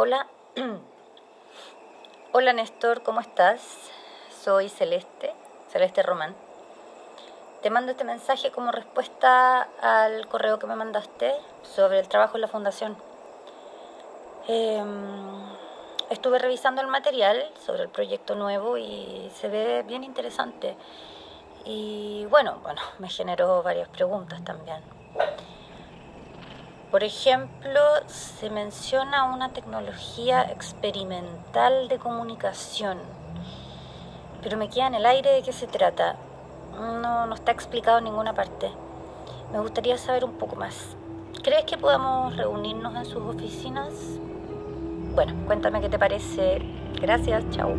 Hola. Hola Néstor, ¿cómo estás? Soy Celeste, Celeste Román. Te mando este mensaje como respuesta al correo que me mandaste sobre el trabajo en la fundación. Em, estuve revisando el material sobre el proyecto nuevo y se ve bien interesante. Y bueno, bueno, me generó varias preguntas también. Por ejemplo, se menciona una tecnología experimental de comunicación, pero me queda en el aire de qué se trata. No, no está explicado en ninguna parte. Me gustaría saber un poco más. ¿Crees que podamos reunirnos en sus oficinas? Bueno, cuéntame qué te parece. Gracias, chao.